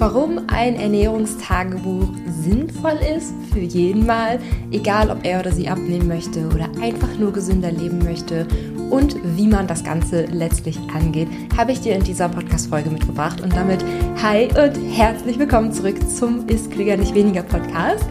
warum ein Ernährungstagebuch sinnvoll ist für jeden Mal, egal ob er oder sie abnehmen möchte oder einfach nur gesünder leben möchte und wie man das Ganze letztlich angeht, habe ich dir in dieser Podcast-Folge mitgebracht. Und damit hi und herzlich willkommen zurück zum Ist Klüger nicht weniger Podcast.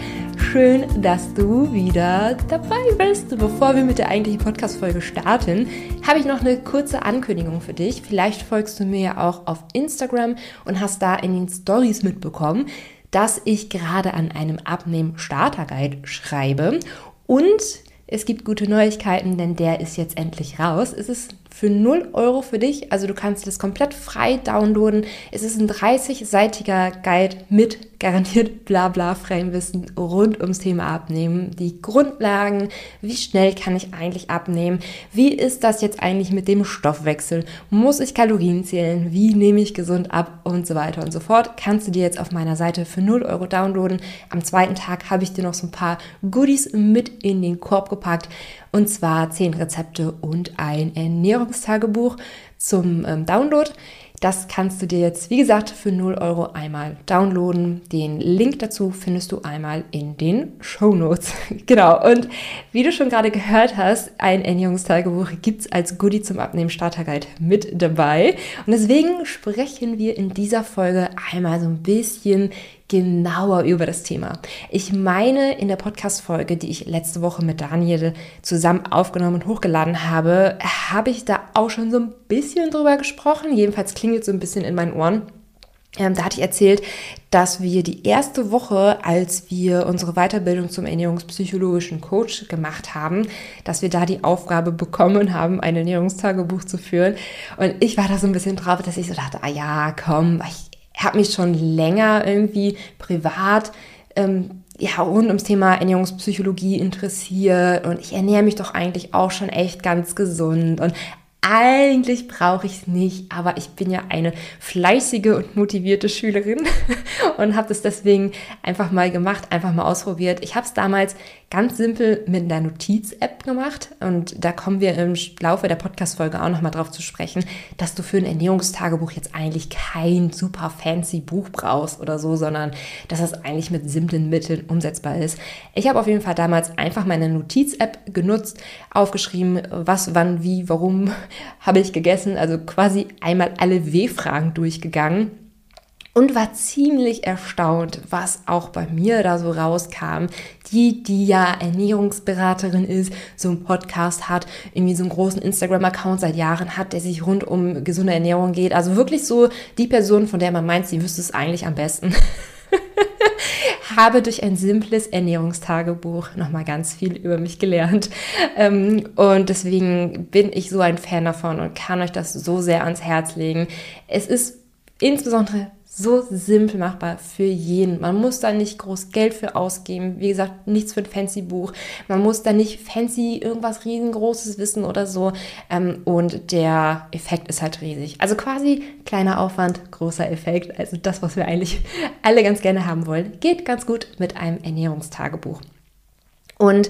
Schön, dass du wieder dabei bist. Bevor wir mit der eigentlichen Podcast-Folge starten, habe ich noch eine kurze Ankündigung für dich. Vielleicht folgst du mir ja auch auf Instagram und hast da in den Stories mitbekommen, dass ich gerade an einem Abnehmen-Starter-Guide schreibe und es gibt gute Neuigkeiten, denn der ist jetzt endlich raus. Es ist für 0 Euro für dich. Also du kannst das komplett frei downloaden. Es ist ein 30-seitiger Guide mit garantiert blabla freiem Wissen rund ums Thema Abnehmen. Die Grundlagen, wie schnell kann ich eigentlich abnehmen? Wie ist das jetzt eigentlich mit dem Stoffwechsel? Muss ich Kalorien zählen? Wie nehme ich gesund ab? Und so weiter und so fort. Kannst du dir jetzt auf meiner Seite für 0 Euro downloaden. Am zweiten Tag habe ich dir noch so ein paar Goodies mit in den Korb gepackt. Und zwar 10 Rezepte und ein Ernährungstagebuch zum ähm, Download. Das kannst du dir jetzt, wie gesagt, für 0 Euro einmal downloaden. Den Link dazu findest du einmal in den Show Notes. genau. Und wie du schon gerade gehört hast, ein Ernährungstagebuch gibt es als Goodie zum Abnehmen Starterguide mit dabei. Und deswegen sprechen wir in dieser Folge einmal so ein bisschen genauer über das Thema. Ich meine, in der Podcast-Folge, die ich letzte Woche mit Daniel zusammen aufgenommen und hochgeladen habe, habe ich da auch schon so ein bisschen drüber gesprochen. Jedenfalls klingelt so ein bisschen in meinen Ohren. Ähm, da hatte ich erzählt, dass wir die erste Woche, als wir unsere Weiterbildung zum ernährungspsychologischen Coach gemacht haben, dass wir da die Aufgabe bekommen haben, ein Ernährungstagebuch zu führen. Und ich war da so ein bisschen drauf, dass ich so dachte, ah ja, komm, ich habe mich schon länger irgendwie privat ähm, ja, rund ums Thema Ernährungspsychologie interessiert und ich ernähre mich doch eigentlich auch schon echt ganz gesund und eigentlich brauche ich es nicht, aber ich bin ja eine fleißige und motivierte Schülerin und habe das deswegen einfach mal gemacht, einfach mal ausprobiert. Ich habe es damals ganz simpel mit einer Notiz-App gemacht und da kommen wir im Laufe der Podcast-Folge auch nochmal drauf zu sprechen, dass du für ein Ernährungstagebuch jetzt eigentlich kein super fancy Buch brauchst oder so, sondern dass das eigentlich mit simplen Mitteln umsetzbar ist. Ich habe auf jeden Fall damals einfach meine Notiz-App genutzt, aufgeschrieben, was, wann, wie, warum habe ich gegessen, also quasi einmal alle W-Fragen durchgegangen und war ziemlich erstaunt, was auch bei mir da so rauskam. Die, die ja Ernährungsberaterin ist, so einen Podcast hat, irgendwie so einen großen Instagram-Account seit Jahren hat, der sich rund um gesunde Ernährung geht. Also wirklich so die Person, von der man meint, sie wüsste es eigentlich am besten. habe durch ein simples Ernährungstagebuch nochmal ganz viel über mich gelernt. Ähm, und deswegen bin ich so ein Fan davon und kann euch das so sehr ans Herz legen. Es ist insbesondere so simpel machbar für jeden. Man muss da nicht groß Geld für ausgeben. Wie gesagt, nichts für ein fancy Buch. Man muss da nicht fancy irgendwas riesengroßes wissen oder so. Ähm, und der Effekt ist halt riesig. Also quasi kleiner Aufwand, großer Effekt. Also das, was wir eigentlich alle ganz gerne haben wollen, geht ganz gut mit einem Ernährungstagebuch. Und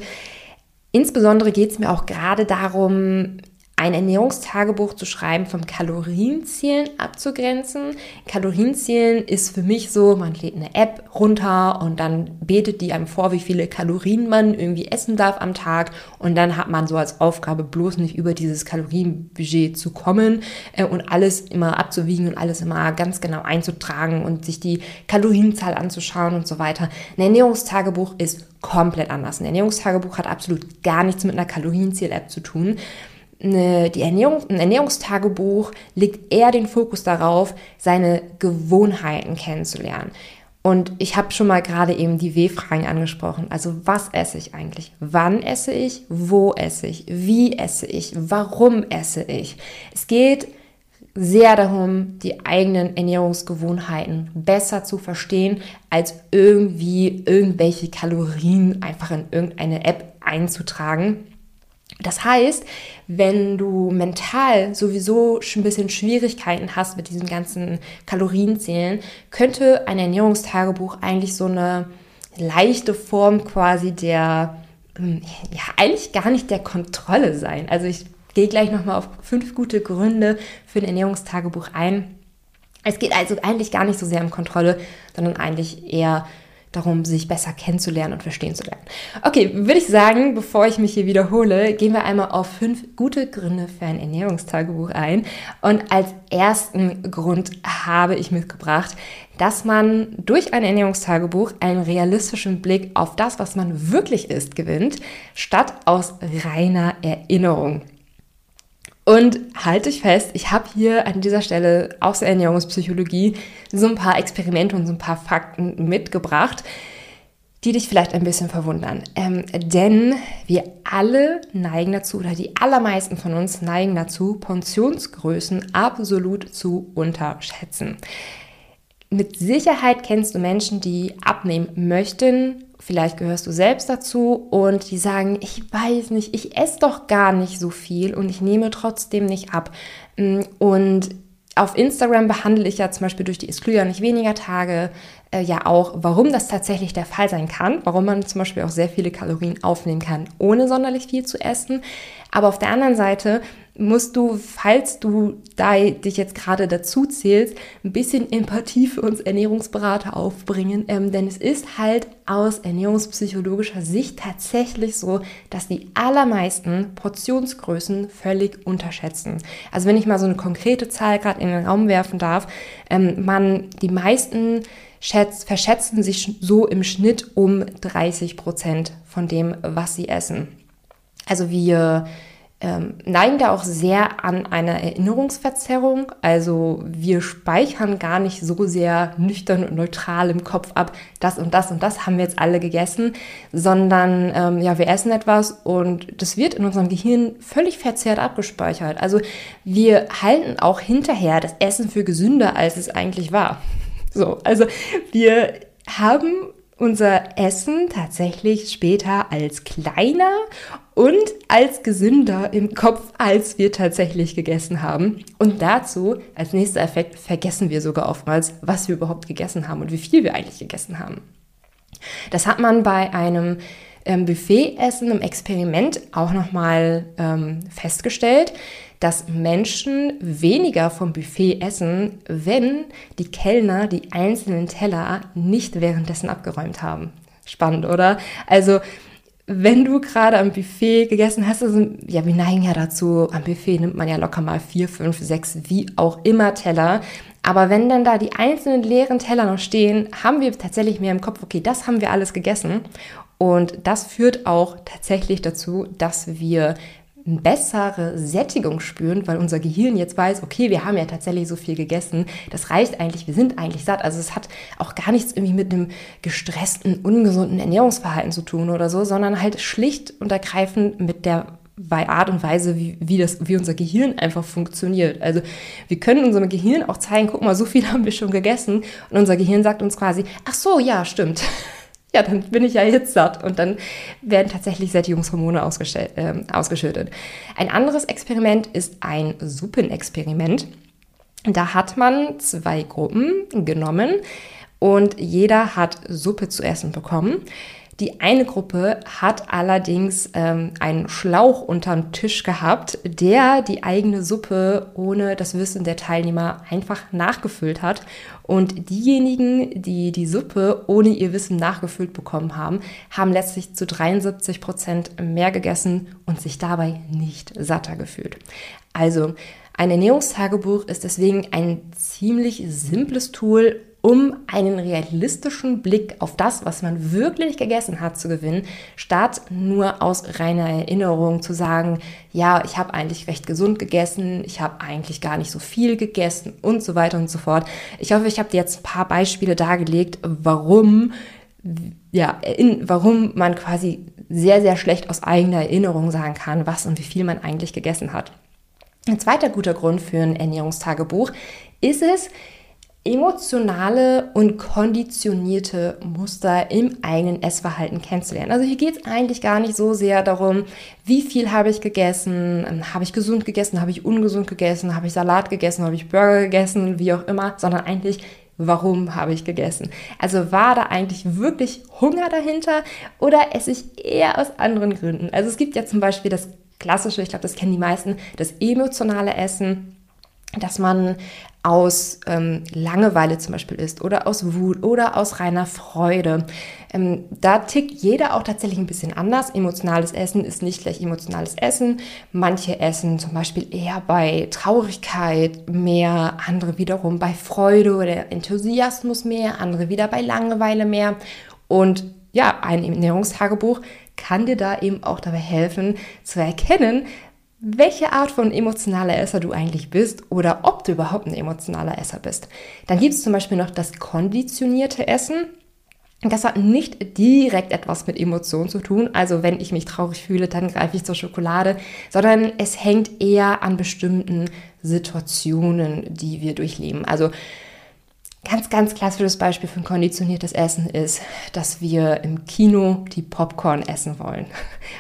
Insbesondere geht es mir auch gerade darum, ein Ernährungstagebuch zu schreiben, vom Kalorienzählen abzugrenzen. Kalorienzählen ist für mich so, man lädt eine App runter und dann betet die einem vor, wie viele Kalorien man irgendwie essen darf am Tag und dann hat man so als Aufgabe bloß nicht über dieses Kalorienbudget zu kommen äh, und alles immer abzuwiegen und alles immer ganz genau einzutragen und sich die Kalorienzahl anzuschauen und so weiter. Ein Ernährungstagebuch ist komplett anders. Ein Ernährungstagebuch hat absolut gar nichts mit einer Kalorienzähl-App zu tun eine, die Ernährung, ein Ernährungstagebuch legt eher den Fokus darauf, seine Gewohnheiten kennenzulernen. Und ich habe schon mal gerade eben die W-Fragen angesprochen. Also was esse ich eigentlich? Wann esse ich? Wo esse ich? Wie esse ich? Warum esse ich? Es geht sehr darum, die eigenen Ernährungsgewohnheiten besser zu verstehen, als irgendwie irgendwelche Kalorien einfach in irgendeine App einzutragen das heißt, wenn du mental sowieso schon ein bisschen Schwierigkeiten hast mit diesem ganzen Kalorienzählen, könnte ein Ernährungstagebuch eigentlich so eine leichte Form quasi der, hm, ja, eigentlich gar nicht der Kontrolle sein. Also ich gehe gleich nochmal auf fünf gute Gründe für ein Ernährungstagebuch ein. Es geht also eigentlich gar nicht so sehr um Kontrolle, sondern eigentlich eher darum, sich besser kennenzulernen und verstehen zu lernen. Okay, würde ich sagen, bevor ich mich hier wiederhole, gehen wir einmal auf fünf gute Gründe für ein Ernährungstagebuch ein. Und als ersten Grund habe ich mitgebracht, dass man durch ein Ernährungstagebuch einen realistischen Blick auf das, was man wirklich ist, gewinnt, statt aus reiner Erinnerung. Und halte ich fest, ich habe hier an dieser Stelle aus der Ernährungspsychologie so ein paar Experimente und so ein paar Fakten mitgebracht, die dich vielleicht ein bisschen verwundern. Ähm, denn wir alle neigen dazu, oder die allermeisten von uns neigen dazu, Portionsgrößen absolut zu unterschätzen. Mit Sicherheit kennst du Menschen, die abnehmen möchten, vielleicht gehörst du selbst dazu und die sagen, ich weiß nicht, ich esse doch gar nicht so viel und ich nehme trotzdem nicht ab. Mm, und auf Instagram behandle ich ja zum Beispiel durch die Excluja nicht weniger Tage äh, ja auch, warum das tatsächlich der Fall sein kann, warum man zum Beispiel auch sehr viele Kalorien aufnehmen kann, ohne sonderlich viel zu essen. Aber auf der anderen Seite musst du, falls du da dich jetzt gerade dazu zählst, ein bisschen Empathie für uns Ernährungsberater aufbringen, ähm, denn es ist halt aus ernährungspsychologischer Sicht tatsächlich so, dass die allermeisten Portionsgrößen völlig unterschätzen. Also wenn ich mal so eine konkrete Zahl gerade in den Raum werfen darf, ähm, man die meisten schätzt, verschätzen sich so im Schnitt um 30 Prozent von dem, was sie essen. Also wir ähm, neigen da auch sehr an einer Erinnerungsverzerrung. Also wir speichern gar nicht so sehr nüchtern und neutral im Kopf ab, das und das und das haben wir jetzt alle gegessen, sondern ähm, ja, wir essen etwas und das wird in unserem Gehirn völlig verzerrt abgespeichert. Also wir halten auch hinterher das Essen für gesünder, als es eigentlich war. So, also wir haben unser Essen tatsächlich später als kleiner und als gesünder im Kopf, als wir tatsächlich gegessen haben. Und dazu, als nächster Effekt, vergessen wir sogar oftmals, was wir überhaupt gegessen haben und wie viel wir eigentlich gegessen haben. Das hat man bei einem ähm, Buffetessen im Experiment auch nochmal ähm, festgestellt dass Menschen weniger vom Buffet essen, wenn die Kellner die einzelnen Teller nicht währenddessen abgeräumt haben. Spannend, oder? Also, wenn du gerade am Buffet gegessen hast, also, ja, wir neigen ja dazu, am Buffet nimmt man ja locker mal vier, fünf, sechs, wie auch immer Teller. Aber wenn dann da die einzelnen leeren Teller noch stehen, haben wir tatsächlich mehr im Kopf, okay, das haben wir alles gegessen. Und das führt auch tatsächlich dazu, dass wir bessere Sättigung spüren, weil unser Gehirn jetzt weiß, okay, wir haben ja tatsächlich so viel gegessen, das reicht eigentlich, wir sind eigentlich satt. Also es hat auch gar nichts irgendwie mit einem gestressten, ungesunden Ernährungsverhalten zu tun oder so, sondern halt schlicht und ergreifend mit der Art und Weise, wie, wie, das, wie unser Gehirn einfach funktioniert. Also wir können unserem Gehirn auch zeigen, guck mal, so viel haben wir schon gegessen und unser Gehirn sagt uns quasi, ach so, ja, stimmt ja, dann bin ich ja jetzt satt. Und dann werden tatsächlich Sättigungshormone äh, ausgeschüttet. Ein anderes Experiment ist ein Suppenexperiment. Da hat man zwei Gruppen genommen und jeder hat Suppe zu essen bekommen. Die eine Gruppe hat allerdings ähm, einen Schlauch unterm Tisch gehabt, der die eigene Suppe ohne das Wissen der Teilnehmer einfach nachgefüllt hat. Und diejenigen, die die Suppe ohne ihr Wissen nachgefüllt bekommen haben, haben letztlich zu 73 Prozent mehr gegessen und sich dabei nicht satter gefühlt. Also, ein Ernährungstagebuch ist deswegen ein ziemlich simples Tool, um einen realistischen Blick auf das, was man wirklich gegessen hat, zu gewinnen, statt nur aus reiner Erinnerung zu sagen, ja, ich habe eigentlich recht gesund gegessen, ich habe eigentlich gar nicht so viel gegessen und so weiter und so fort. Ich hoffe, ich habe dir jetzt ein paar Beispiele dargelegt, warum ja, in, warum man quasi sehr, sehr schlecht aus eigener Erinnerung sagen kann, was und wie viel man eigentlich gegessen hat. Ein zweiter guter Grund für ein Ernährungstagebuch ist es, emotionale und konditionierte Muster im eigenen Essverhalten kennenzulernen. Also hier geht es eigentlich gar nicht so sehr darum, wie viel habe ich gegessen, ähm, habe ich gesund gegessen, habe ich ungesund gegessen, habe ich Salat gegessen, habe ich Burger gegessen, wie auch immer, sondern eigentlich, warum habe ich gegessen? Also war da eigentlich wirklich Hunger dahinter oder esse ich eher aus anderen Gründen? Also es gibt ja zum Beispiel das klassische, ich glaube, das kennen die meisten, das emotionale Essen dass man aus ähm, Langeweile zum Beispiel ist oder aus Wut oder aus reiner Freude. Ähm, da tickt jeder auch tatsächlich ein bisschen anders. Emotionales Essen ist nicht gleich emotionales Essen. Manche essen zum Beispiel eher bei Traurigkeit mehr, andere wiederum bei Freude oder Enthusiasmus mehr, andere wieder bei Langeweile mehr. Und ja, ein Ernährungstagebuch kann dir da eben auch dabei helfen zu erkennen, welche Art von emotionaler Esser du eigentlich bist oder ob du überhaupt ein emotionaler Esser bist. Dann gibt es zum Beispiel noch das konditionierte Essen. Das hat nicht direkt etwas mit Emotionen zu tun. Also wenn ich mich traurig fühle, dann greife ich zur Schokolade, sondern es hängt eher an bestimmten Situationen, die wir durchleben. Also Ganz, ganz klassisches Beispiel für ein konditioniertes Essen ist, dass wir im Kino die Popcorn essen wollen.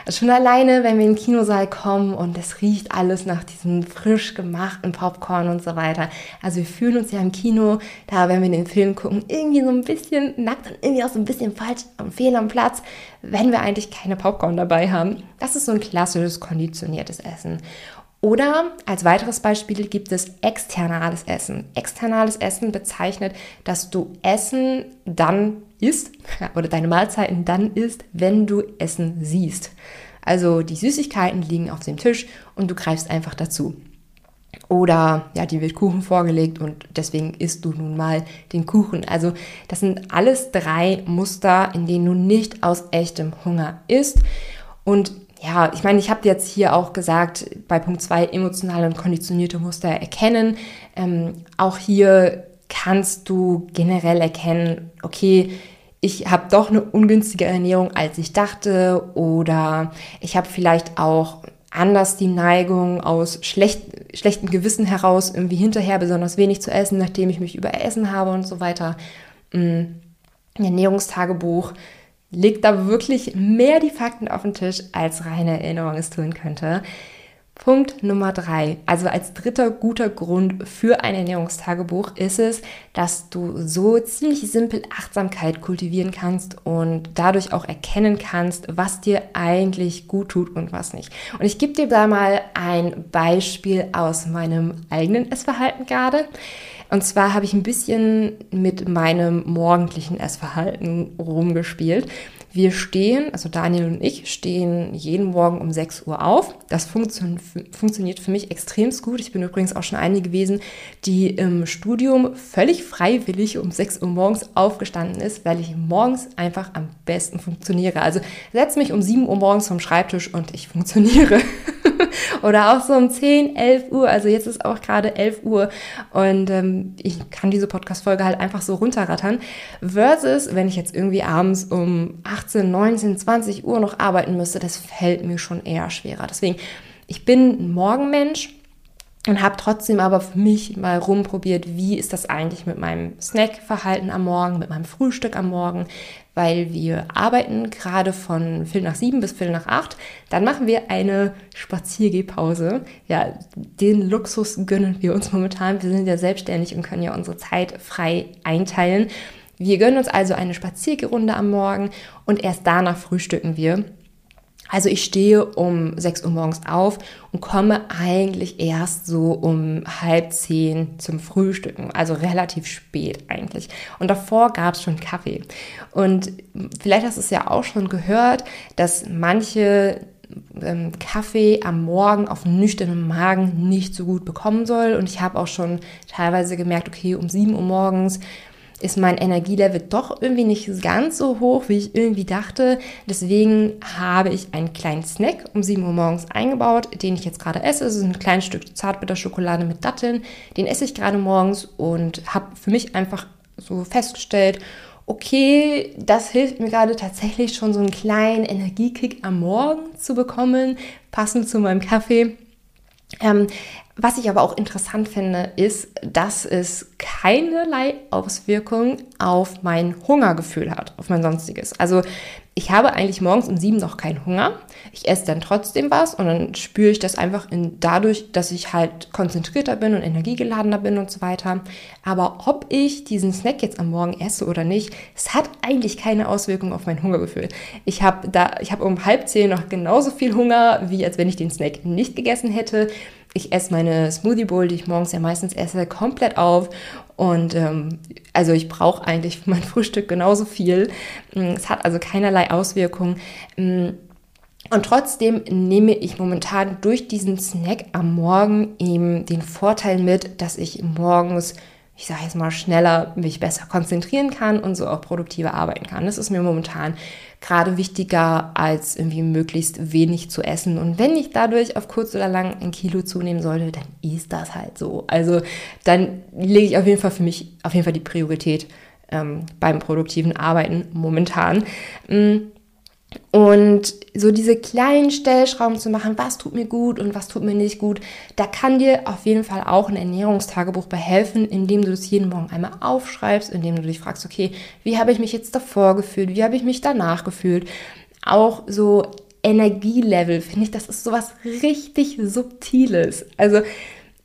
Also schon alleine, wenn wir in den Kinosaal kommen und es riecht alles nach diesem frisch gemachten Popcorn und so weiter. Also wir fühlen uns ja im Kino, da wenn wir den Film gucken, irgendwie so ein bisschen nackt und irgendwie auch so ein bisschen falsch am Fehl am Platz, wenn wir eigentlich keine Popcorn dabei haben. Das ist so ein klassisches konditioniertes Essen. Oder als weiteres Beispiel gibt es externales Essen. Externales Essen bezeichnet, dass du Essen dann isst oder deine Mahlzeiten dann isst, wenn du Essen siehst. Also die Süßigkeiten liegen auf dem Tisch und du greifst einfach dazu. Oder ja, dir wird Kuchen vorgelegt und deswegen isst du nun mal den Kuchen. Also das sind alles drei Muster, in denen du nicht aus echtem Hunger isst. Und ja, ich meine, ich habe jetzt hier auch gesagt, bei Punkt 2 emotionale und konditionierte Muster erkennen. Ähm, auch hier kannst du generell erkennen, okay, ich habe doch eine ungünstige Ernährung, als ich dachte, oder ich habe vielleicht auch anders die Neigung aus schlecht, schlechtem Gewissen heraus irgendwie hinterher besonders wenig zu essen, nachdem ich mich überessen habe und so weiter. Ein mm, Ernährungstagebuch legt da wirklich mehr die Fakten auf den Tisch, als reine Erinnerung es tun könnte. Punkt Nummer drei, also als dritter guter Grund für ein Ernährungstagebuch ist es, dass du so ziemlich simpel Achtsamkeit kultivieren kannst und dadurch auch erkennen kannst, was dir eigentlich gut tut und was nicht. Und ich gebe dir da mal ein Beispiel aus meinem eigenen Essverhalten gerade. Und zwar habe ich ein bisschen mit meinem morgendlichen Essverhalten rumgespielt. Wir stehen, also Daniel und ich stehen jeden Morgen um 6 Uhr auf. Das funktio funktioniert für mich extrem gut. Ich bin übrigens auch schon eine gewesen, die im Studium völlig freiwillig um 6 Uhr morgens aufgestanden ist, weil ich morgens einfach am besten funktioniere. Also setz mich um 7 Uhr morgens vom Schreibtisch und ich funktioniere. Oder auch so um 10, 11 Uhr. Also jetzt ist auch gerade 11 Uhr und ähm, ich kann diese Podcast-Folge halt einfach so runterrattern. Versus, wenn ich jetzt irgendwie abends um 18, 19, 20 Uhr noch arbeiten müsste, das fällt mir schon eher schwerer. Deswegen, ich bin ein Morgenmensch und habe trotzdem aber für mich mal rumprobiert, wie ist das eigentlich mit meinem Snackverhalten am Morgen, mit meinem Frühstück am Morgen, weil wir arbeiten gerade von Viertel nach sieben bis Viertel nach acht. Dann machen wir eine Spaziergehpause. Ja, den Luxus gönnen wir uns momentan. Wir sind ja selbstständig und können ja unsere Zeit frei einteilen. Wir gönnen uns also eine Spaziergerunde am Morgen und erst danach frühstücken wir. Also ich stehe um 6 Uhr morgens auf und komme eigentlich erst so um halb zehn zum Frühstücken, also relativ spät eigentlich. Und davor gab es schon Kaffee. Und vielleicht hast du es ja auch schon gehört, dass manche ähm, Kaffee am Morgen auf nüchternem Magen nicht so gut bekommen soll. Und ich habe auch schon teilweise gemerkt, okay, um 7 Uhr morgens ist mein Energielevel doch irgendwie nicht ganz so hoch, wie ich irgendwie dachte. Deswegen habe ich einen kleinen Snack um 7 Uhr morgens eingebaut, den ich jetzt gerade esse. Es ist ein kleines Stück Zartbitterschokolade mit Datteln. Den esse ich gerade morgens und habe für mich einfach so festgestellt, okay, das hilft mir gerade tatsächlich schon so einen kleinen Energiekick am Morgen zu bekommen, passend zu meinem Kaffee. Ähm, was ich aber auch interessant finde, ist, dass es keinerlei Auswirkung auf mein Hungergefühl hat, auf mein sonstiges. Also ich habe eigentlich morgens um sieben noch keinen Hunger. Ich esse dann trotzdem was und dann spüre ich das einfach in, dadurch, dass ich halt konzentrierter bin und energiegeladener bin und so weiter. Aber ob ich diesen Snack jetzt am Morgen esse oder nicht, es hat eigentlich keine Auswirkung auf mein Hungergefühl. Ich habe da, ich habe um halb zehn noch genauso viel Hunger, wie als wenn ich den Snack nicht gegessen hätte. ich esse meine Smoothie Bowl, die ich morgens ja meistens esse, komplett auf. Und ähm, also ich brauche eigentlich für mein Frühstück genauso viel. Mm, es hat also keinerlei Auswirkungen. Mm, und trotzdem nehme ich momentan durch diesen Snack am Morgen eben den Vorteil mit, dass ich morgens ich sage jetzt mal, schneller mich besser konzentrieren kann und so auch produktiver arbeiten kann. Das ist mir momentan gerade wichtiger, als irgendwie möglichst wenig zu essen. Und wenn ich dadurch auf kurz oder lang ein Kilo zunehmen sollte, dann ist das halt so. Also dann lege ich auf jeden Fall für mich auf jeden Fall die Priorität ähm, beim produktiven Arbeiten momentan. Mhm. Und so diese kleinen Stellschrauben zu machen, was tut mir gut und was tut mir nicht gut, da kann dir auf jeden Fall auch ein Ernährungstagebuch behelfen, indem du das jeden Morgen einmal aufschreibst, indem du dich fragst, okay, wie habe ich mich jetzt davor gefühlt, wie habe ich mich danach gefühlt. Auch so Energielevel, finde ich, das ist sowas richtig Subtiles. Also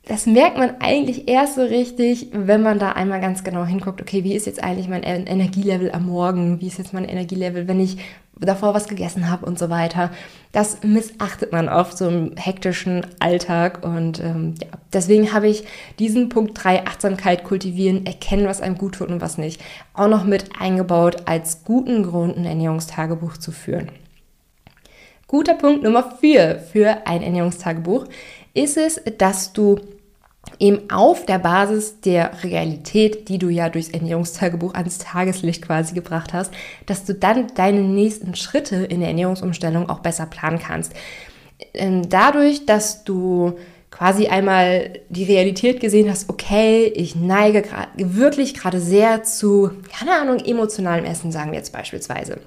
das merkt man eigentlich erst so richtig, wenn man da einmal ganz genau hinguckt, okay, wie ist jetzt eigentlich mein Energielevel am Morgen, wie ist jetzt mein Energielevel, wenn ich davor was gegessen habe und so weiter. Das missachtet man oft so im hektischen Alltag und ähm, ja, deswegen habe ich diesen Punkt 3 Achtsamkeit kultivieren, erkennen, was einem gut tut und was nicht, auch noch mit eingebaut als guten Grund ein Ernährungstagebuch zu führen. Guter Punkt Nummer 4 für ein Ernährungstagebuch ist es, dass du eben auf der Basis der Realität, die du ja durchs Ernährungstagebuch ans Tageslicht quasi gebracht hast, dass du dann deine nächsten Schritte in der Ernährungsumstellung auch besser planen kannst. Ähm, dadurch, dass du quasi einmal die Realität gesehen hast, okay, ich neige wirklich gerade sehr zu, keine Ahnung, emotionalem Essen, sagen wir jetzt beispielsweise.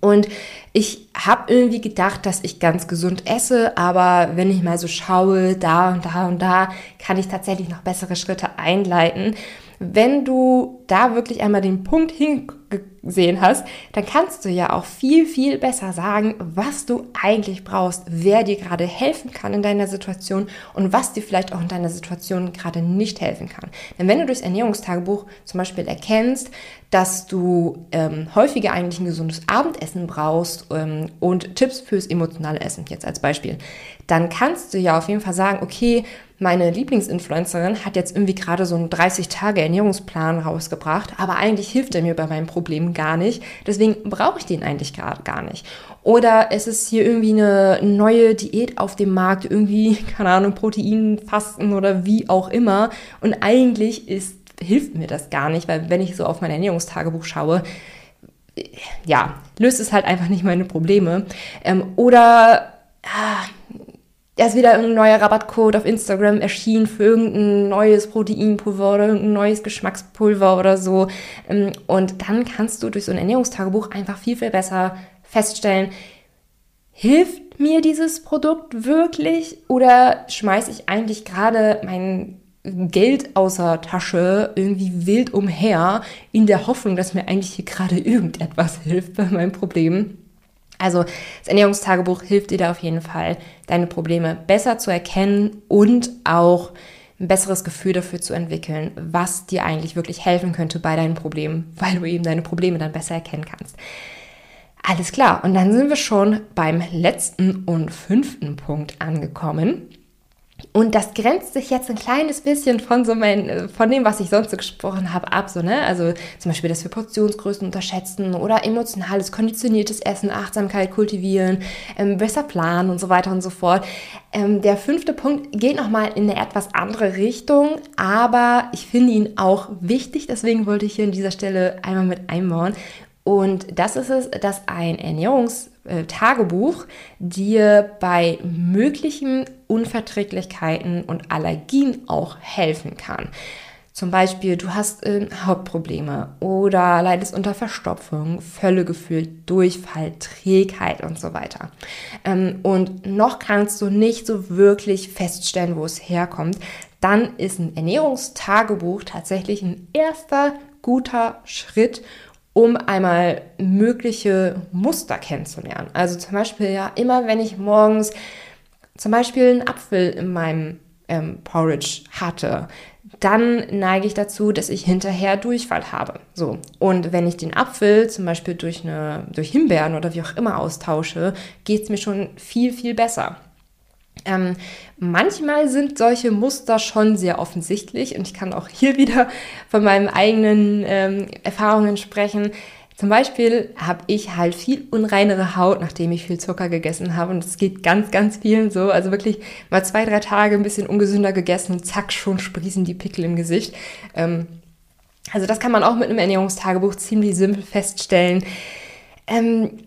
Und ich habe irgendwie gedacht, dass ich ganz gesund esse, aber wenn ich mal so schaue, da und da und da, kann ich tatsächlich noch bessere Schritte einleiten. Wenn du da wirklich einmal den Punkt hingesehen hast, dann kannst du ja auch viel, viel besser sagen, was du eigentlich brauchst, wer dir gerade helfen kann in deiner Situation und was dir vielleicht auch in deiner Situation gerade nicht helfen kann. Denn wenn du durchs Ernährungstagebuch zum Beispiel erkennst, dass du ähm, häufiger eigentlich ein gesundes Abendessen brauchst ähm, und Tipps fürs emotionale Essen, jetzt als Beispiel, dann kannst du ja auf jeden Fall sagen, okay, meine Lieblingsinfluencerin hat jetzt irgendwie gerade so einen 30-Tage-Ernährungsplan rausgebracht, aber eigentlich hilft er mir bei meinem Problem gar nicht. Deswegen brauche ich den eigentlich gerade gar nicht. Oder es ist hier irgendwie eine neue Diät auf dem Markt, irgendwie, keine Ahnung, Proteinfasten oder wie auch immer. Und eigentlich ist, hilft mir das gar nicht, weil wenn ich so auf mein Ernährungstagebuch schaue, ja, löst es halt einfach nicht meine Probleme. Ähm, oder ah, ist wieder ein neuer Rabattcode auf Instagram erschienen für irgendein neues Proteinpulver oder irgendein neues Geschmackspulver oder so. Ähm, und dann kannst du durch so ein Ernährungstagebuch einfach viel, viel besser feststellen, hilft mir dieses Produkt wirklich oder schmeiße ich eigentlich gerade mein Geld außer Tasche irgendwie wild umher in der Hoffnung, dass mir eigentlich hier gerade irgendetwas hilft bei meinem Problem. Also das Ernährungstagebuch hilft dir da auf jeden Fall, deine Probleme besser zu erkennen und auch ein besseres Gefühl dafür zu entwickeln, was dir eigentlich wirklich helfen könnte bei deinen Problemen, weil du eben deine Probleme dann besser erkennen kannst. Alles klar, und dann sind wir schon beim letzten und fünften Punkt angekommen. Und das grenzt sich jetzt ein kleines bisschen von so mein, äh, von dem, was ich sonst so gesprochen habe, ab. So, ne? Also zum Beispiel, dass wir Portionsgrößen unterschätzen oder emotionales, konditioniertes Essen, Achtsamkeit kultivieren, ähm, besser planen und so weiter und so fort. Ähm, der fünfte Punkt geht nochmal in eine etwas andere Richtung, aber ich finde ihn auch wichtig, deswegen wollte ich hier an dieser Stelle einmal mit einbauen. Und das ist es, dass ein Ernährungstagebuch dir bei möglichen Unverträglichkeiten und Allergien auch helfen kann. Zum Beispiel, du hast äh, Hautprobleme oder leidest unter Verstopfung, Völlegefühl, Durchfall, Trägheit und so weiter. Ähm, und noch kannst du nicht so wirklich feststellen, wo es herkommt. Dann ist ein Ernährungstagebuch tatsächlich ein erster guter Schritt, um einmal mögliche Muster kennenzulernen. Also zum Beispiel ja immer, wenn ich morgens zum Beispiel einen Apfel in meinem ähm, Porridge hatte, dann neige ich dazu, dass ich hinterher Durchfall habe. So. Und wenn ich den Apfel zum Beispiel durch, eine, durch Himbeeren oder wie auch immer austausche, geht es mir schon viel, viel besser. Ähm, manchmal sind solche Muster schon sehr offensichtlich und ich kann auch hier wieder von meinen eigenen ähm, Erfahrungen sprechen. Zum Beispiel habe ich halt viel unreinere Haut, nachdem ich viel Zucker gegessen habe. Und es geht ganz, ganz vielen so. Also wirklich mal zwei, drei Tage ein bisschen ungesünder gegessen und zack, schon sprießen die Pickel im Gesicht. Ähm, also das kann man auch mit einem Ernährungstagebuch ziemlich simpel feststellen. Ähm,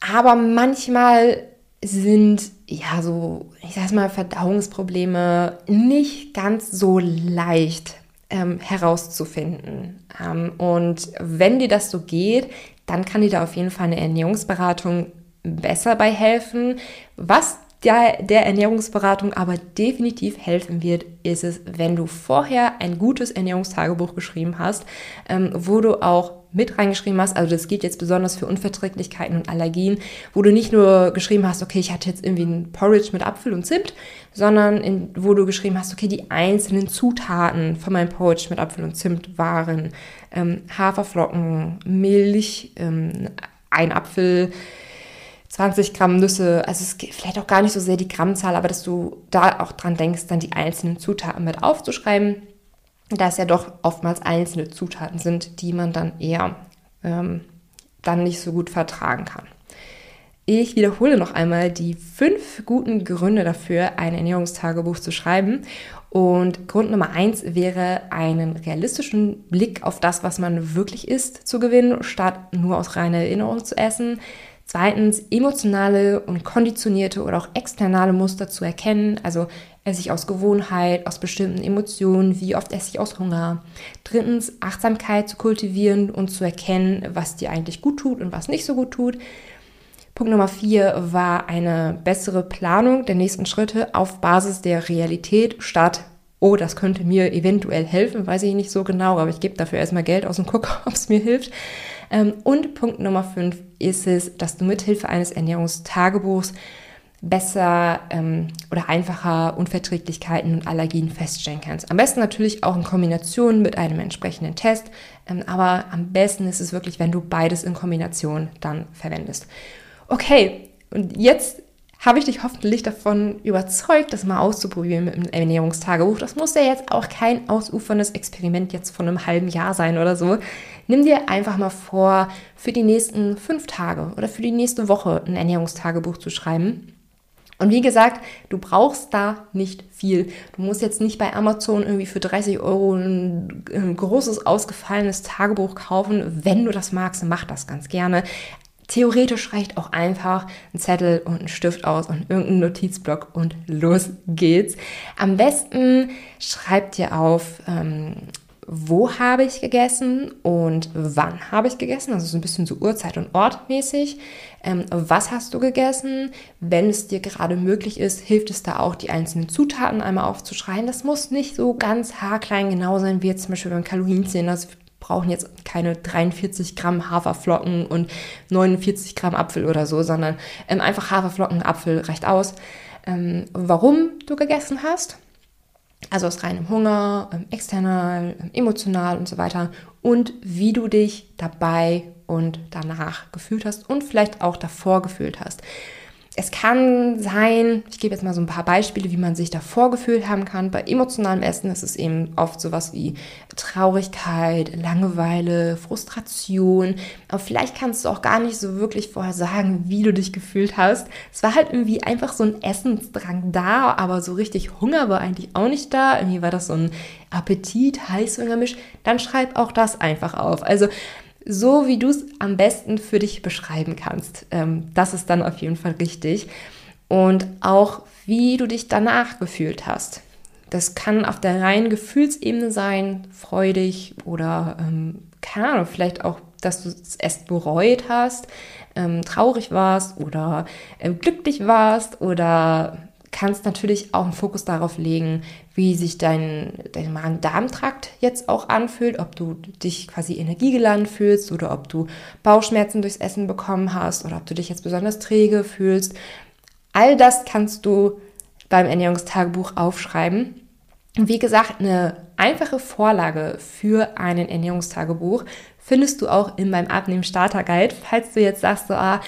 aber manchmal sind ja so, ich sag mal, Verdauungsprobleme nicht ganz so leicht ähm, herauszufinden. Ähm, und wenn dir das so geht, dann kann dir da auf jeden Fall eine Ernährungsberatung besser bei helfen. Was der, der Ernährungsberatung aber definitiv helfen wird, ist es, wenn du vorher ein gutes Ernährungstagebuch geschrieben hast, ähm, wo du auch mit reingeschrieben hast, also das geht jetzt besonders für Unverträglichkeiten und Allergien, wo du nicht nur geschrieben hast, okay, ich hatte jetzt irgendwie ein Porridge mit Apfel und Zimt, sondern in, wo du geschrieben hast, okay, die einzelnen Zutaten von meinem Porridge mit Apfel und Zimt waren ähm, Haferflocken, Milch, ähm, ein Apfel, 20 Gramm Nüsse, also es geht vielleicht auch gar nicht so sehr die Grammzahl, aber dass du da auch dran denkst, dann die einzelnen Zutaten mit aufzuschreiben, da es ja doch oftmals einzelne Zutaten sind, die man dann eher ähm, dann nicht so gut vertragen kann. Ich wiederhole noch einmal die fünf guten Gründe dafür, ein Ernährungstagebuch zu schreiben. Und Grund Nummer eins wäre, einen realistischen Blick auf das, was man wirklich isst, zu gewinnen, statt nur aus reiner Erinnerung zu essen. Zweitens, emotionale und konditionierte oder auch externe Muster zu erkennen. Also esse ich aus Gewohnheit, aus bestimmten Emotionen, wie oft esse ich aus Hunger. Drittens, Achtsamkeit zu kultivieren und zu erkennen, was dir eigentlich gut tut und was nicht so gut tut. Punkt Nummer vier war eine bessere Planung der nächsten Schritte auf Basis der Realität statt, oh, das könnte mir eventuell helfen, weiß ich nicht so genau, aber ich gebe dafür erstmal Geld aus und gucke, ob es mir hilft. Ähm, und Punkt Nummer fünf ist es, dass du mithilfe eines Ernährungstagebuchs besser ähm, oder einfacher Unverträglichkeiten und Allergien feststellen kannst. Am besten natürlich auch in Kombination mit einem entsprechenden Test, ähm, aber am besten ist es wirklich, wenn du beides in Kombination dann verwendest. Okay, und jetzt habe ich dich hoffentlich davon überzeugt, das mal auszuprobieren mit einem Ernährungstagebuch. Das muss ja jetzt auch kein ausuferndes Experiment jetzt von einem halben Jahr sein oder so. Nimm dir einfach mal vor, für die nächsten fünf Tage oder für die nächste Woche ein Ernährungstagebuch zu schreiben. Und wie gesagt, du brauchst da nicht viel. Du musst jetzt nicht bei Amazon irgendwie für 30 Euro ein, ein großes, ausgefallenes Tagebuch kaufen. Wenn du das magst, mach das ganz gerne. Theoretisch reicht auch einfach ein Zettel und ein Stift aus und irgendein Notizblock und los geht's. Am besten schreib dir auf, ähm, wo habe ich gegessen und wann habe ich gegessen, also so ein bisschen so Uhrzeit und Ort mäßig. Ähm, was hast du gegessen? Wenn es dir gerade möglich ist, hilft es da auch, die einzelnen Zutaten einmal aufzuschreiben. Das muss nicht so ganz haarklein genau sein, wie jetzt zum Beispiel beim Kalorienzählen. Wir brauchen jetzt keine 43 Gramm Haferflocken und 49 Gramm Apfel oder so, sondern ähm, einfach Haferflocken, Apfel reicht aus. Ähm, warum du gegessen hast also aus reinem Hunger, ähm, external, ähm, emotional und so weiter. Und wie du dich dabei und danach gefühlt hast und vielleicht auch davor gefühlt hast. Es kann sein, ich gebe jetzt mal so ein paar Beispiele, wie man sich davor gefühlt haben kann. Bei emotionalem Essen ist es eben oft sowas wie Traurigkeit, Langeweile, Frustration. Aber vielleicht kannst du auch gar nicht so wirklich vorher sagen, wie du dich gefühlt hast. Es war halt irgendwie einfach so ein Essensdrang da, aber so richtig Hunger war eigentlich auch nicht da. Irgendwie war das so ein Appetit, Heißhungermisch. Dann schreib auch das einfach auf. Also so, wie du es am besten für dich beschreiben kannst. Ähm, das ist dann auf jeden Fall richtig. Und auch, wie du dich danach gefühlt hast. Das kann auf der reinen Gefühlsebene sein, freudig oder, ähm, keine Ahnung, vielleicht auch, dass du es erst bereut hast, ähm, traurig warst oder äh, glücklich warst oder kannst natürlich auch einen Fokus darauf legen, wie sich dein, dein Magen-Darm-Trakt jetzt auch anfühlt, ob du dich quasi energiegeladen fühlst oder ob du Bauchschmerzen durchs Essen bekommen hast oder ob du dich jetzt besonders träge fühlst. All das kannst du beim Ernährungstagebuch aufschreiben. Wie gesagt, eine einfache Vorlage für einen Ernährungstagebuch findest du auch in meinem Abnehmen Starter Guide. Falls du jetzt sagst, so, ah,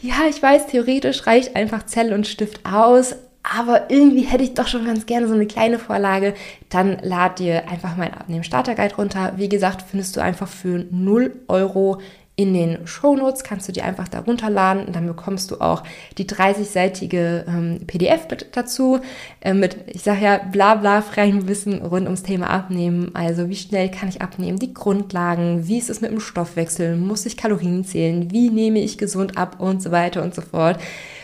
ja, ich weiß, theoretisch reicht einfach Zell und Stift aus, aber irgendwie hätte ich doch schon ganz gerne so eine kleine Vorlage, dann lad dir einfach mein Abnehmen Starter Guide runter. Wie gesagt, findest du einfach für 0 Euro in den Shownotes kannst du die einfach da runterladen. Und dann bekommst du auch die 30-seitige ähm, PDF dazu, äh, mit, ich sage ja, bla bla freiem Wissen rund ums Thema Abnehmen. Also wie schnell kann ich abnehmen, die Grundlagen, wie ist es mit dem Stoffwechsel, muss ich Kalorien zählen, wie nehme ich gesund ab? Und so weiter und so fort.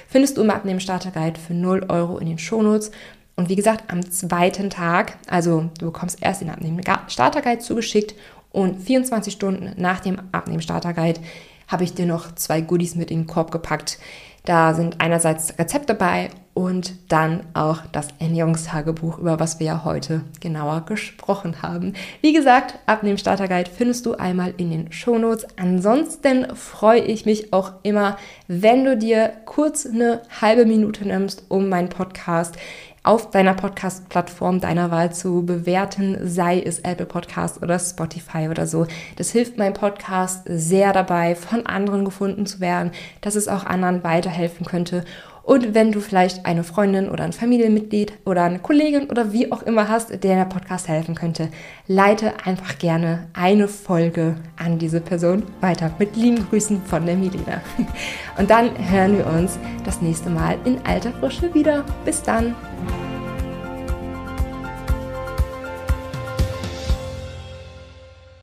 Findest du im Abnehmen Starter Guide für 0 Euro in den Shownotes. Und wie gesagt, am zweiten Tag, also du bekommst erst den Abnehmen Starter Guide zugeschickt und 24 Stunden nach dem Abnehmen Starter Guide habe ich dir noch zwei Goodies mit in den Korb gepackt. Da sind einerseits Rezepte dabei und dann auch das Ernährungstagebuch, über was wir ja heute genauer gesprochen haben. Wie gesagt, Abnehmen Starter Guide findest du einmal in den Shownotes. Ansonsten freue ich mich auch immer, wenn du dir kurz eine halbe Minute nimmst, um meinen Podcast auf deiner Podcast-Plattform deiner Wahl zu bewerten, sei es Apple Podcast oder Spotify oder so. Das hilft meinem Podcast sehr dabei, von anderen gefunden zu werden, dass es auch anderen weiterhelfen könnte. Und wenn du vielleicht eine Freundin oder ein Familienmitglied oder eine Kollegin oder wie auch immer hast, der der Podcast helfen könnte, leite einfach gerne eine Folge an diese Person weiter. Mit lieben Grüßen von der Milena. Und dann hören wir uns das nächste Mal in alter Frische wieder. Bis dann.